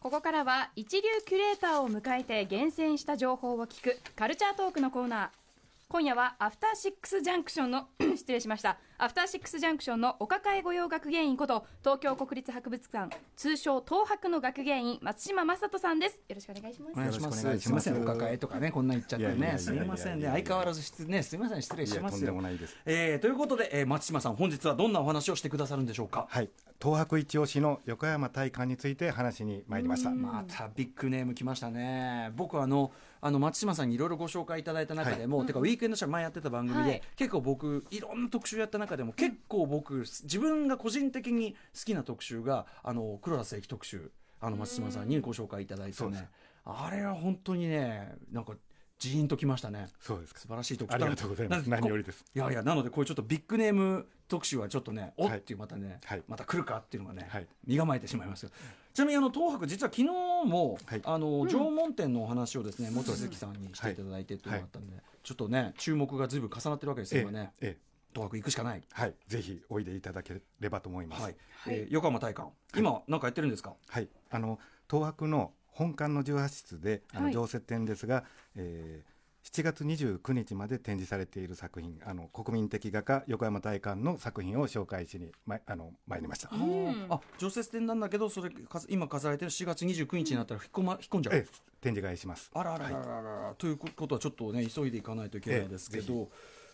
ここからは一流キュレーターを迎えて厳選した情報を聞くカルチャートークのコーナー。今夜はアフターシックスジャンクションの 失礼しました。アフターシックスジャンクションのお抱え御用学芸員こと東京国立博物館通称東博の学芸員松島正人さんです。よろしくお願いします。お願いします。よろしくお願いしますすみません、お抱えとかね、こんな言っちゃってね、すみませんね、相変わらず失ね、すみません、失礼しますよ。いやとんでもないです。えーということで、えー松島さん、本日はどんなお話をしてくださるんでしょうか？はい、東博一押しの横山大観について話しに参りました。またビッグネーム来ましたね。僕はあの、あの松島さんにいろいろご紹介いただいた中でも、てかウィークエンドシャー前やってた番組で、はい。結構僕いろんな特集やった中でも、結構僕自分が個人的に好きな特集があの黒田清輝特集。あの松島さんにご紹介いただいてね、あれは本当にねなんかジーンときましたね。そうですか。素晴らしい特集。ありがとうございます。何よりです。いやいやなのでこういうちょっとビッグネーム特集はちょっとねおっていうまたね、はい。また来るかっていうのがね、はい。身構えてしまいますよ。ちなみにあの東博実は昨日も、はい。あの縄文展のお話をですね望月さんにしていただいてっていうのがあったんで、ちょっとね注目がずいぶん重なってるわけですよ、今ね。ええ東博行くしかない。はい、ぜひおいでいただければと思います。はい、えー横浜大館今なんかやってるんですか？はい、あの東博の本館の18室であはい。の常設展ですが、えー7月29日まで展示されている作品あの国民的画家横山大観の作品を紹介しにまあの参りました。あ常設展なんだけどそれか今飾られてる4月29日になったら引っ込,、ま、引っ込んじゃう、ええ展示会します。あらららららら、ということはちょっとね急いでいかないといけないですけええど、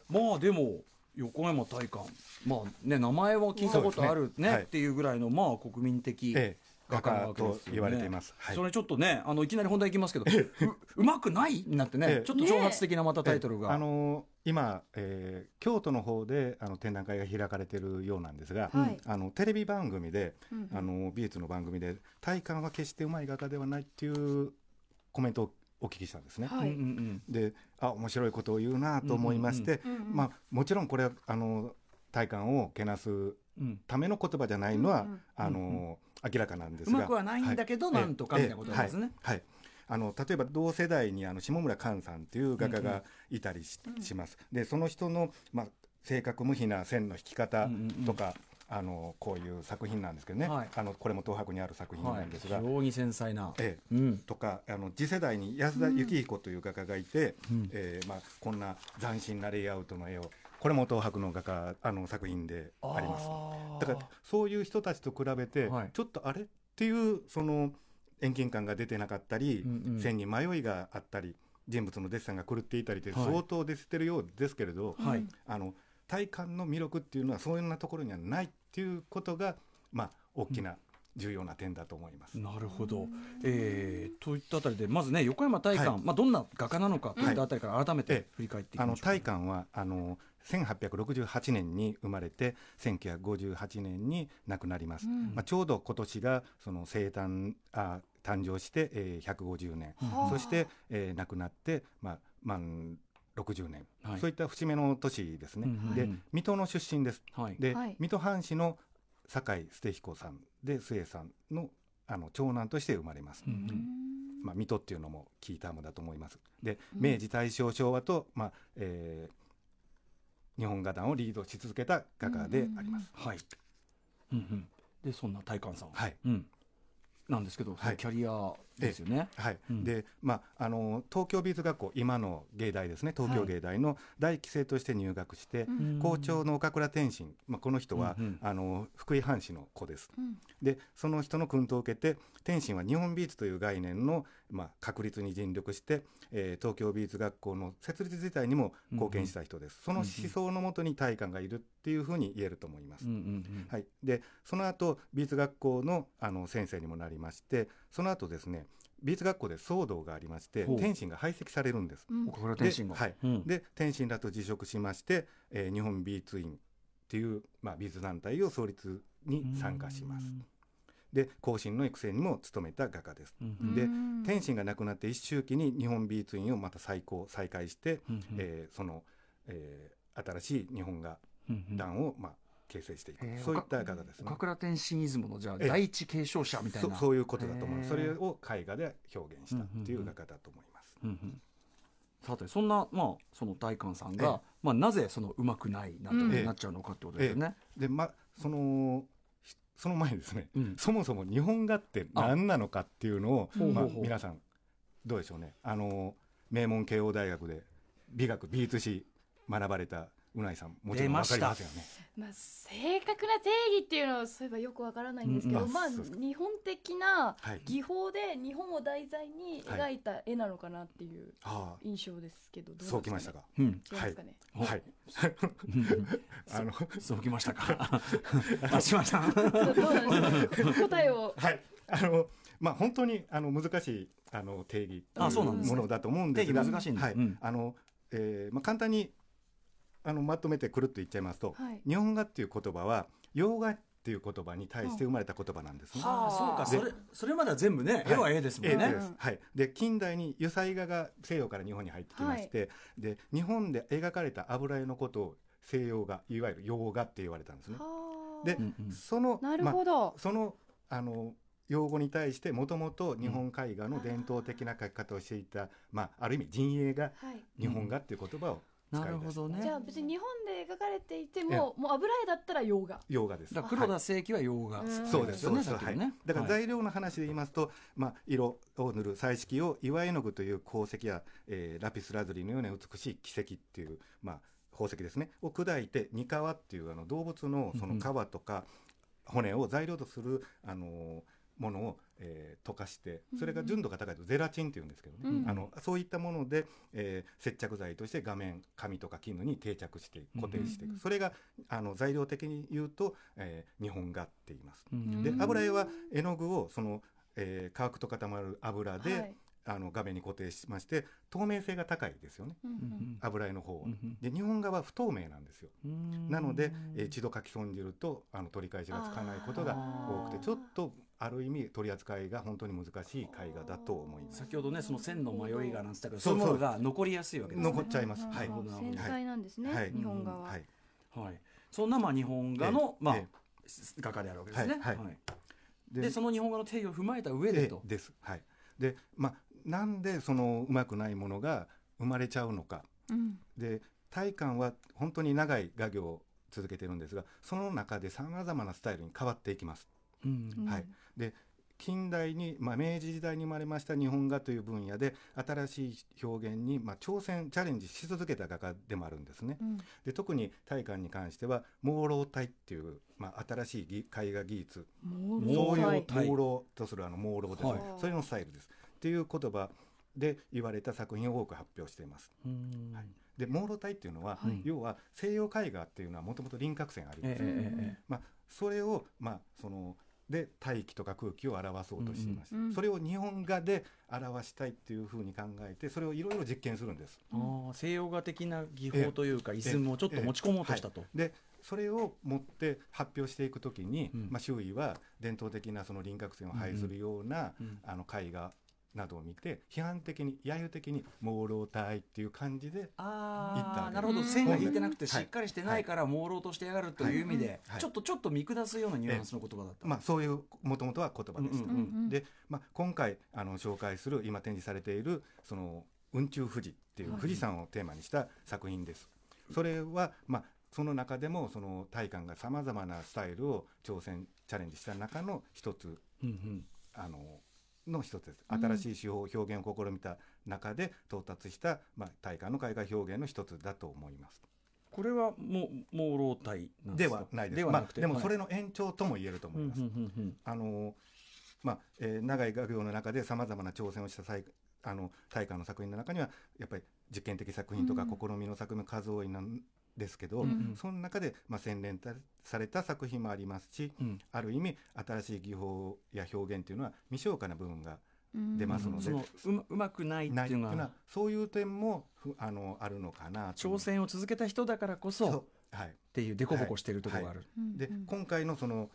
まあでも横山大観。まあね名前は聞いたことあるねね。はい。っていうぐらいのまあ国民的ええ。画家なわけですよね。画家と言われています。はい。それちょっとねあのいきなり本題いきますけどううまくない？になってね、ええ。ちょっと挑発的なまたタイトルが、ええ。あの今、えー京都の方であの展覧会が開かれているようなんですが、はい。あのテレビ番組で、うんあの美術の番組で大観は決してうまい画家ではないっていうコメントをお聞きしたんですね。はい。うんうんであ面白いことを言うなと思いまして、うんうんうん。うんまあ、もちろんこれはあの大観をけなすうん。うんための言葉じゃないのは、うんうんあの明らかなんですうが。まくはないんだけど、はい。なんとかみたいなことですね。はい。はい。あの例えば同世代にあの下村寛さんという画家がいたりし,、します。でその人の、まあ、正確無比な線の引き方とか、あのこういう作品なんですけどね、はい。あのこれも東博にある作品はないんですが、非常に繊細な、ええ。うん。とかあの次世代に安田幸彦という画家がいて、えーまあ、こんな斬新なレイアウトの絵をこれも東博の画家あの作品であります。だからそういう人たちと比べて、はい。ちょっとあれっていうその遠近感が出てなかったり、うんうん。線に迷いがあったり人物のデッサンが狂っていたりってはい。相当出てるようですけれど、はい。あの体感の魅力っていうのはそういうなところにはないっていうことがまあ大きな重要な点だと思います。なるほど、えー、といったあたりでまずね横山大観、はい。まあ、どんな画家なのかとい。ったあたりから改めて振り返っていきあのましょう、大観はあの1868年に生まれて1958年に亡くなります、まあ、ちょうど今年がその生誕あ誕生して、えー、150年、はあ。そして、えー亡くなって、まあ、満60年、はい。そういった節目の年ですね、うんで水戸の出身です。はい。で、はい。水戸藩士の酒井捨彦さん。で末さんのあの長男として生まれます、うんうん。まあ、水戸っていうのもキータームだと思います。で、明治、大正、昭和と、まあえー日本画壇をリードし続けた画家であります。はい、うんうん、でそんな大観さん、はい。うん、なんですけど、はい。キャリアですよね。はい。うん。でまあ、あの東京美術学校今の芸大ですね東京芸大の大期生として入学して、ん。校長の岡倉天心、まあ、この人は、うんうん。あの福井藩士の子です。うん。でその人の薫陶を受けて天心は日本美術という概念の、まあ、確立に尽力して、えー東京美術学校の設立自体にも貢献した人です、その思想のもとに大観がいるっていうふうに言えると思います。うんうんうん。はい、でその後美術学校のあの先生にもなりましてその後ですね美術学校で騒動がありまして天心が排斥されるんです。うん。天心が、はい。うん。で天心らと辞職しまして、えー日本美術院っていう、まあ、美術団体を創立に参加します。で後進の育成にも努めた画家です。うん。うん。でうん天心が亡くなって一周期に日本美術院をまた再興再開して、うんうん。えーその、えー新しい日本画団を、まあ、形成していく、えー。そういった画家ですね。岡。倉天心イズムのじゃあええ。第一継承者みたいな。そそういうことだと思う、へー。それを絵画で表現したっていう画家だと思います。うんうん。さてそんな、まあ、その大観さんが、ええ。まあ、なぜそのうまくないなとうんなっちゃうのかってことですよね。でまそのひその前にですね、うん。そもそも日本画って何なのかっていうのをあまあ皆さんどうでしょうね。あの名門慶応大学で美学美術史学ばれたうないさんもちろんわかりますよね。まあ、正確な定義っていうのはそういえばよくわからないんですけど、うんうんまああそうですか。日本的なはい、技法で日本を題材に描いた絵なのかなっていうあ印象ですけどどうあなんそうきましたか？うん。違いますかね、おはい。あのそうきましたか？松島さんどうどうなんでしょう答えを。はい。あのまあ本当にあの難しいあの定義あそうなんですね。ものだと思うんですが、定義難しいんです。はい。うん。あの、えーまあ簡単にあのまとめてくるっと言っちゃいますと、はい。日本画っていう言葉は洋画っていう言葉に対して生まれた言葉なんですね。はあそうか。でそれそれまでは全部ね絵は絵ですもんね。絵です、はい、で近代に油彩画が西洋から日本に入ってきまして、で日本で描かれた油絵のことを西洋画いわゆる洋画って言われたんですね。はあ。でうんうん。そのなるまほど、あそのあの用語に対してもともと日本絵画の伝統的な描き方をしていた、まあ、ある意味陣営がはい。日本画っていう言葉をなるほどね。じゃあ別に日本で描かれていてももう油絵だったら洋画。洋画です。だから黒田清輝は洋画。うんそうです、よねそうです、はい。だからはい。材料の話で言いますと、まあ、色を塗る彩色を岩絵の具という鉱石や、えーラピスラズリのような美しい奇石っていう、まあ、宝石ですね、を砕いて、ニカワっていうあの動物のその皮とか骨を材料とする、あのーものを、えー溶かして、それが純度が高いとゼラチンっていうんですけどね、うん。あのそういったもので、えー接着剤として画面、紙とか絹に定着して固定していく、うんそれがあの材料的に言うと、えー日本画って言います。うんでうん。油絵は絵の具をその、えー乾くと固まる油で、はい。あの画面に固定しまして透明性が高いですよね。うんうん油絵の方は。うんで日本画は不透明なんですよ。うん。なので、えー一度書き損じるとあの取り返しがつかないことが多くてちょっとある意味取り扱いが本当に難しい絵画だと思います。先ほどねその線の迷いがなんつったけどそそうういうものが残りやすいわけですね残っちゃいます。はい。繊細なんですね、はい日本画は、はい。はいそんなまあ日本画のまあえ画家であるわけですねはいはいいでその日本画の定義を踏まえた上えでとえです。はい。で、まあなんでそのうまくないものが生まれちゃうのか。うんで大観は本当に長い画業を続けてるんですがその中でさまざまなスタイルに変わっていきます。はい、で近代に、まあ、明治時代に生まれました日本画という分野で新しい表現に、まあ、挑戦チャレンジし続けた画家でもあるんですね。うん。で特に大観に関しては朦朧体っていう、まあ、新しい技絵画技術。も朦そう朦朧とするあの朦朧ですね、はい。それのスタイルです。っていう言葉で言われた作品を多く発表しています。うん。はい。で朦朧体っていうのは、はい。要は西洋絵画っていうのはもともと輪郭線あります、えええええ。まあ、それを、まあ、そので大気とか空気を表そうとしていました、うんうん。それを日本画で表したいっていうふうに考えてそれをいろいろ実験するんです。あー西洋画的な技法というかイズムをちょっと持ち込もうとしたと。でそれを持って発表していくときに、うん。まあ、周囲は伝統的なその輪郭線を排するような、うん。あの絵画などを見て批判的に揶揄的に朦朧体っていう感じで言ったなるほど。線が引いてなくてはいしっかりしてないから朦朧としてやがるという意味ではい。ちょっとちょっと見下すようなニュアンスの言葉だった。まあ、そういうもともとは言葉でした。うんうんうんで、まあ、今回あの紹介する今展示されているその雲中富士っていうはい。富士山をテーマにした作品です。それは、まあ、その中でもその大観がさまざまなスタイルを挑戦チャレンジした中の一つ。うんうん。あのの一つですうん新しい手法表現を試みた中で到達した、まあ、大観の絵画表現の一つだと思います。これはもう朦朧体でか？はないです。ではなくてまあ、でもそれのの延長とも言えると思います。あのまあえー長い画業の中でさまざまな挑戦をした際あの大観の作品の中にはやっぱり実験的作品とかうん試みの作品の数多いなんですけど、うん。その中で、まあ、洗練たされた作品もありますしうん。ある意味新しい技法や表現というのは未消化な部分がうん。出ますのでそのうまうまくないってないいうのはそういう点もふあのあるのかなと挑戦を続けた人だからこそはい。ていう凸凹してるところがある。で、うん。うん。今回のその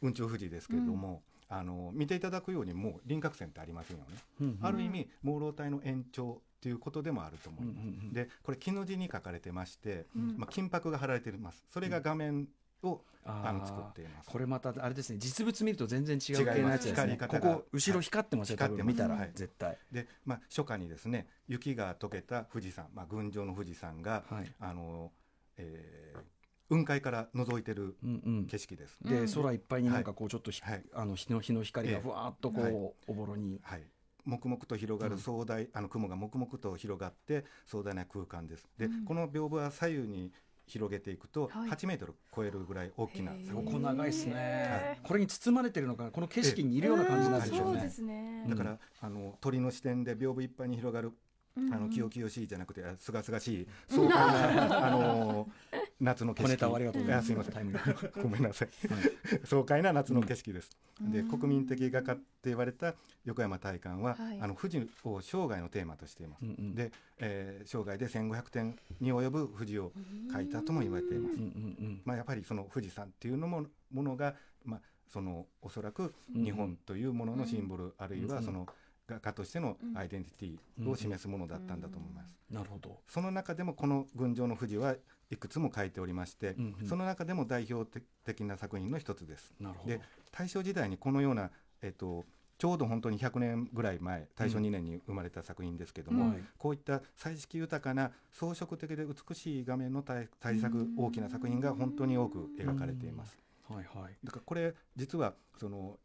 雲中富士ですけれども、あの見ていただくようにもう輪郭線ってありませんよね、うんうん。ある意味朦朧体の延長っていうことでもあると思います、うんうんうん。でこれ木の字に書かれてまして、うん。まあ、金箔が貼られています。それが画面を、あー。あの作っています。これまたあれですね。実物見ると全然違う系のやつですね。こ光り方が。こ後ろ光ってますよ多分。見たら。はい絶対。で、まあ、初夏にですね雪が溶けた富士山、まあ、群青の富士山が、はい。あのえー雲海から覗いてるうんうん。景色です。で空いっぱいになんかこうちょっとひ、はい。あの日の日の光がええ。ふわーっとこう、はい。おぼろに。はい、黙々と広がる壮大、あの雲が黙々と広がって壮大な空間です。で、この屏風は左右に広げていくとはい。8メートル超えるぐらい大きなへー。作品横長いですね、へこれに包まれてるのかな？この景色にいるような感じなんでしょうね。そうですね。だから、あの鳥の視点で屏風いっぱいに広がるあの清々しいじゃなくてあすがすがしい 壮大なあの夏の景色。小ネありがとうございます。いません。タイムリー。ごめんなさい。爽快な夏の景色です、で国民的画家って言われた横山大観は、はい。あの富士を生涯のテーマとしています、うんうん。で、えー生涯で1500点に及ぶ富士を描いたとも言われています、うんうんうんまあ、やっぱりその富士山っていうのもものが、まあ、そのおそらく日本というもののシンボル、あるいはその画家としてのアイデンティティを示すものだったんだと思います。なるほど。その中でもこの群青の富士はいくつも書いておりまして、うんうん。その中でも代表的な作品の一つです。なるほど。で大正時代にこのような、えっと、ちょうど本当に100年ぐらい前大正2年に生まれた作品ですけども、うん。はい。こういった彩色豊かな装飾的で美しい画面の大大作大きな作品が本当に多く描かれています。はいはい。だからこれ実はその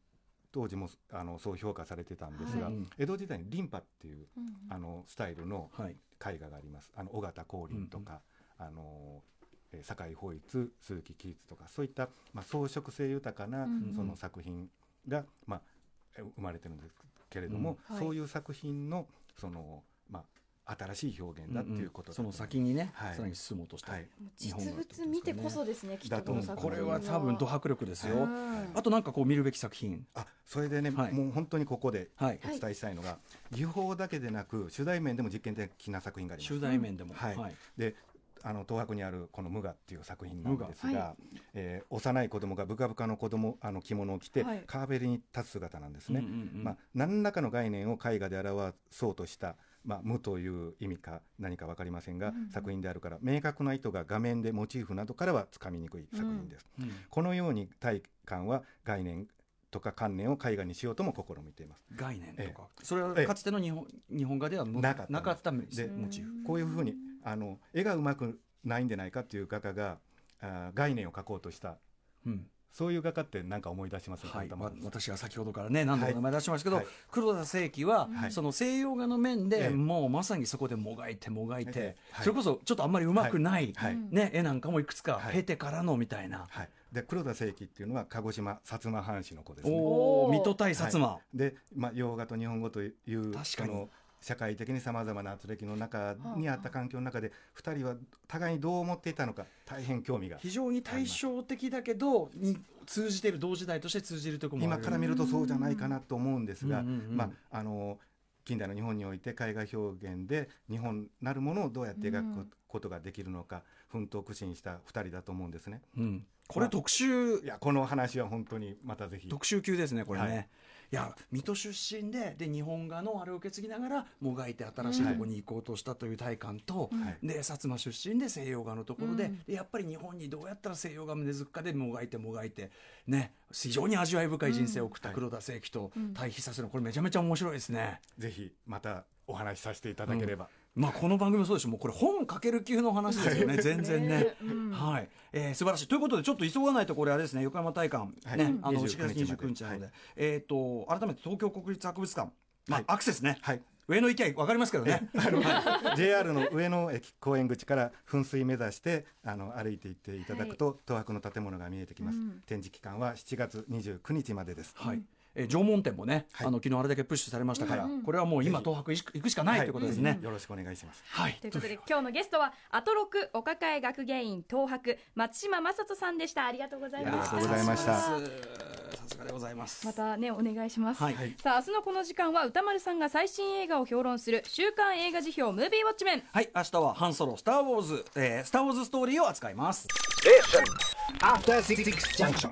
当時もあのそう評価されてたんですが、はい。江戸時代にリンパっていう、あのスタイルのはい。絵画があります。あの尾形光琳とか、あのえー酒井法一鈴木喜一とかそういった、まあ、装飾性豊かな、うんその作品が、まあ、え生まれてるんですけれども、うん。はい。そういう作品のその、まあ、新しい表現だっていうことだとその先にね、はい。さらに進もうとした、はい。実物見てこそですねきっとこの作品これは多分ド迫力ですよ、うんあとなんかこう見るべき作品。あそれでね、はい。もう本当にここではい。お伝えしたいのが、技法だけでなく主題面でも実験的な作品があります。集大面でも、はい。であの東博にあるこの「無我」っていう作品なんですが、はえー幼い子供がブカブカの子供あの着物を着て、はい。川べりに立つ姿なんですね、うんうんうん。まあ、何らかの概念を絵画で表そうとした、まあ、無という意味か何か分かりませんが、作品であるから明確な意図が画面でモチーフなどからはつかみにくい作品です、うん。このように大観は概念とか観念を絵画にしようとも試みています。概念とえか、それはええ。かつての日本日本画ではもなかったなかったモチでーフ。こういうふうにあの絵がうまくないんじゃないかっていう画家があー概念を描こうとしたうんそういう画家って何か思い出しますはい、頭に。わ私が先ほどからね何度も名前出しましたけど、はい。黒田清輝は、はい。その西洋画の面で、ええ。もうまさにそこでもがいてもがいて、それこそちょっとあんまりうまくない、はい。ね、絵なんかもいくつかはい。経てからのみたいな、はい、で黒田清輝っていうのは鹿児島薩摩藩士の子ですね。水戸対薩摩、で、まあ、洋画と日本語という確かに社会的にさまざまな圧力の中にあった環境の中で2人は互いにどう思っていたのか大変興味が。非常に対照的だけどに通じている同時代として通じるところもある。今から見るとそうじゃないかなと思うんですが、まあ、あの近代の日本において絵画表現で日本なるものをどうやって描くことができるのか奮闘苦心した2人だと思うんですね。うん、これ特集いやこの話は本当にまたぜひ。特集級ですねこれね、はいい、や水戸出身でで日本画のあれを受け継ぎながらもがいて新しいところに行こうとしたという体感と、はい。で薩摩出身で西洋画のところで,、でやっぱり日本にどうやったら西洋画根付くかでもがいてもがいてね非常に味わい深い人生を送った黒田清輝と対比させるのこれめちゃめちゃ面白いですね。ぜひまたお話しさせていただければ、まあこの番組もそうでしょもうこれ本書ける級の話ですよね。全然ね。ね。うん。はい、えー素晴らしい。ということでちょっと急がないとこれあれですね。横山大館、はい。ね。あの29 4月29日なので、えっ、と改めて東京国立博物館。まあ、はい。アクセスね、はい。上野行きゃ分かりますけどね。JR の上野駅公園口から噴水目指してあの歩いていっていただくと、東博の建物が見えてきます、うん。展示期間は7月29日までです、はいえー縄文展もね、はい。あの昨日あれだけプッシュされましたから、うんこれはもう今東博行く行くしかないということですね、よろしくお願いします。はい。ということで今日のゲストはアトロクお抱え学芸員東博松島正人さんでした。ありがとうございました。ありがとうございました。さすがでございます。またねお願いします、はいさあ明日のこの時間は歌丸さんが最新映画を評論する週刊映画辞表ムービーウォッチメン。はい明日はハンソロスター・ウォーズ、えースター・ウォーズストーリーを扱います。After Six Junction.